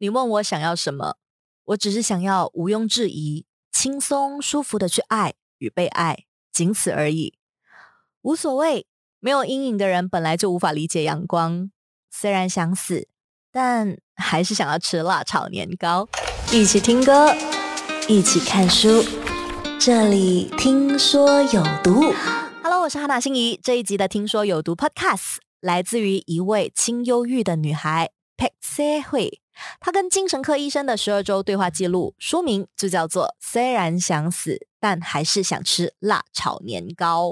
你问我想要什么，我只是想要毋庸置疑、轻松舒服的去爱与被爱，仅此而已，无所谓。没有阴影的人本来就无法理解阳光。虽然想死，但还是想要吃辣炒年糕。一起听歌，一起看书，这里听说有毒。Hello，我是哈娜心怡。这一集的听说有毒 Podcast 来自于一位轻忧郁的女孩 Pek Se Hui。他跟精神科医生的十二周对话记录，书名就叫做《虽然想死，但还是想吃辣炒年糕》。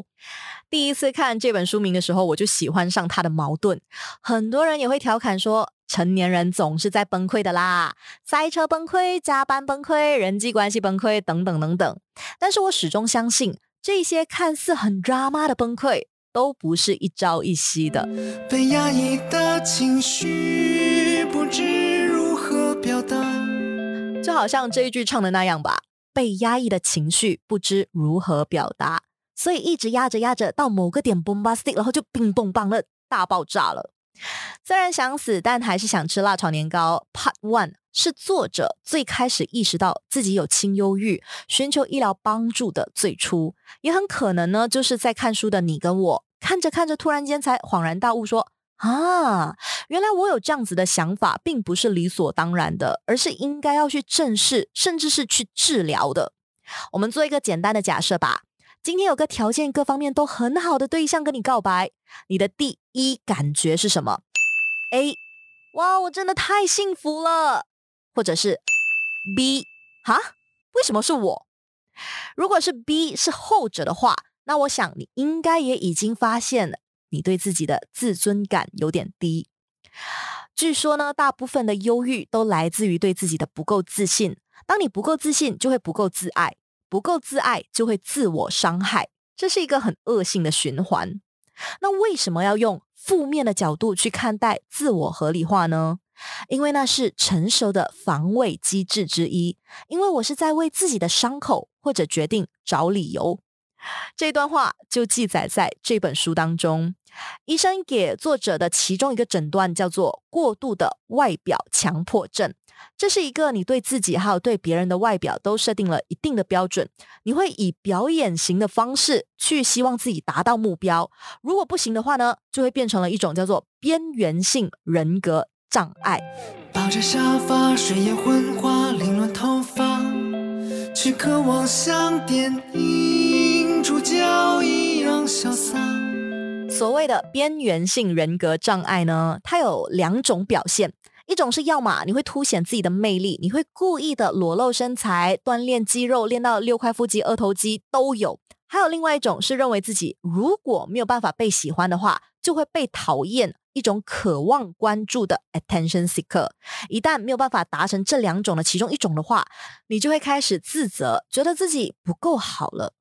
第一次看这本书名的时候，我就喜欢上他的矛盾。很多人也会调侃说，成年人总是在崩溃的啦，塞车崩溃、加班崩溃、人际关系崩溃等等等等。但是我始终相信，这些看似很 drama 的崩溃，都不是一朝一夕的。被压抑的情绪，好像这一句唱的那样吧。被压抑的情绪不知如何表达，所以一直压着压着，到某个点 bombastic，然后就冰崩棒了，大爆炸了。虽然想死，但还是想吃辣炒年糕。Part One 是作者最开始意识到自己有轻忧郁，寻求医疗帮助的最初，也很可能呢，就是在看书的你跟我，看着看着，突然间才恍然大悟，说。啊，原来我有这样子的想法，并不是理所当然的，而是应该要去正视，甚至是去治疗的。我们做一个简单的假设吧。今天有个条件各方面都很好的对象跟你告白，你的第一感觉是什么？A，哇，我真的太幸福了。或者是 B，哈，为什么是我？如果是 B 是后者的话，那我想你应该也已经发现了。你对自己的自尊感有点低。据说呢，大部分的忧郁都来自于对自己的不够自信。当你不够自信，就会不够自爱；不够自爱，就会自我伤害。这是一个很恶性的循环。那为什么要用负面的角度去看待自我合理化呢？因为那是成熟的防卫机制之一。因为我是在为自己的伤口或者决定找理由。这段话就记载在这本书当中。医生给作者的其中一个诊断叫做过度的外表强迫症。这是一个你对自己还有对别人的外表都设定了一定的标准，你会以表演型的方式去希望自己达到目标。如果不行的话呢，就会变成了一种叫做边缘性人格障碍。抱着沙发，睡眼昏花，凌乱头发，却渴望像电影主角一样潇洒。所谓的边缘性人格障碍呢，它有两种表现，一种是要么你会凸显自己的魅力，你会故意的裸露身材，锻炼肌肉，练到六块腹肌、二头肌都有；还有另外一种是认为自己如果没有办法被喜欢的话，就会被讨厌，一种渴望关注的 attention seeker。一旦没有办法达成这两种的其中一种的话，你就会开始自责，觉得自己不够好了。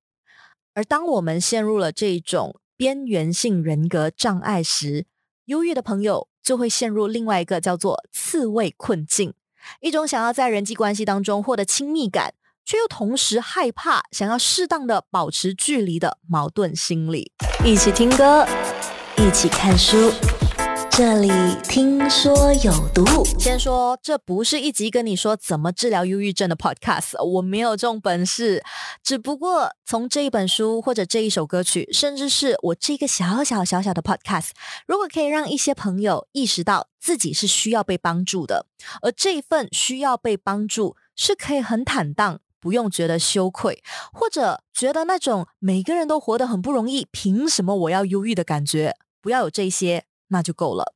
而当我们陷入了这种，边缘性人格障碍时，忧郁的朋友就会陷入另外一个叫做刺猬困境，一种想要在人际关系当中获得亲密感，却又同时害怕想要适当的保持距离的矛盾心理。一起听歌，一起看书。这里听说有毒。先说，这不是一集跟你说怎么治疗忧郁症的 podcast，我没有这种本事。只不过从这一本书，或者这一首歌曲，甚至是我这个小小小小的 podcast，如果可以让一些朋友意识到自己是需要被帮助的，而这一份需要被帮助是可以很坦荡，不用觉得羞愧，或者觉得那种每个人都活得很不容易，凭什么我要忧郁的感觉，不要有这些。那就够了。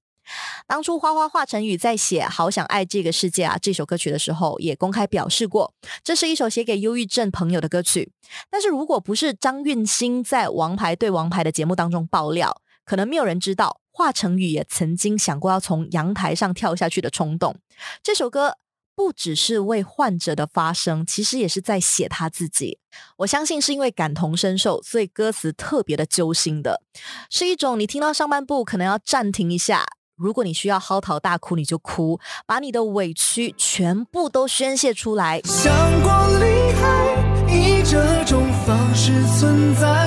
当初花花华晨宇在写《好想爱这个世界》啊这首歌曲的时候，也公开表示过，这是一首写给忧郁症朋友的歌曲。但是如果不是张运兴在《王牌对王牌》的节目当中爆料，可能没有人知道华晨宇也曾经想过要从阳台上跳下去的冲动。这首歌。不只是为患者的发声，其实也是在写他自己。我相信是因为感同身受，所以歌词特别的揪心的，是一种你听到上半部可能要暂停一下。如果你需要嚎啕大哭，你就哭，把你的委屈全部都宣泄出来。想过离开，以这种方式存在，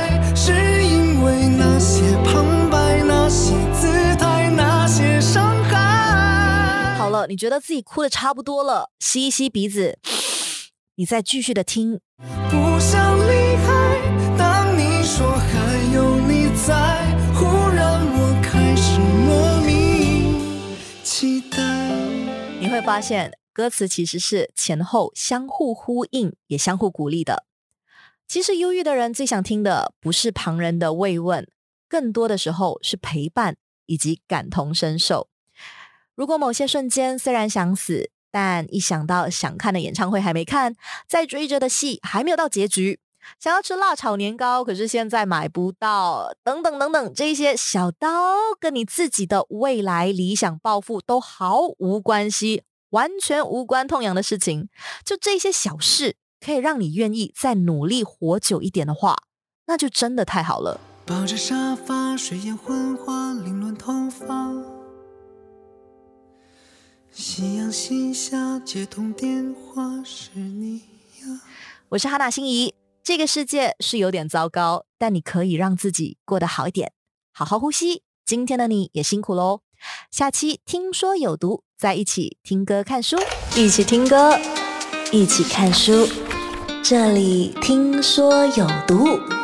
了，你觉得自己哭的差不多了，吸一吸鼻子，你再继续的听。不想离开，当你说还有你在，忽然我开始莫名期待。你会发现，歌词其实是前后相互呼应，也相互鼓励的。其实，忧郁的人最想听的不是旁人的慰问，更多的时候是陪伴以及感同身受。如果某些瞬间虽然想死，但一想到想看的演唱会还没看，在追着的戏还没有到结局，想要吃辣炒年糕，可是现在买不到，等等等等，这些小刀跟你自己的未来理想抱负都毫无关系，完全无关痛痒的事情，就这些小事可以让你愿意再努力活久一点的话，那就真的太好了。抱着沙发，睡眼昏花，凌乱头发。夕阳西下，接通电话是你呀。我是哈娜心怡。这个世界是有点糟糕，但你可以让自己过得好一点，好好呼吸。今天的你也辛苦喽。下期听说有毒，在一起听歌看书，一起听歌，一起看书。这里听说有毒。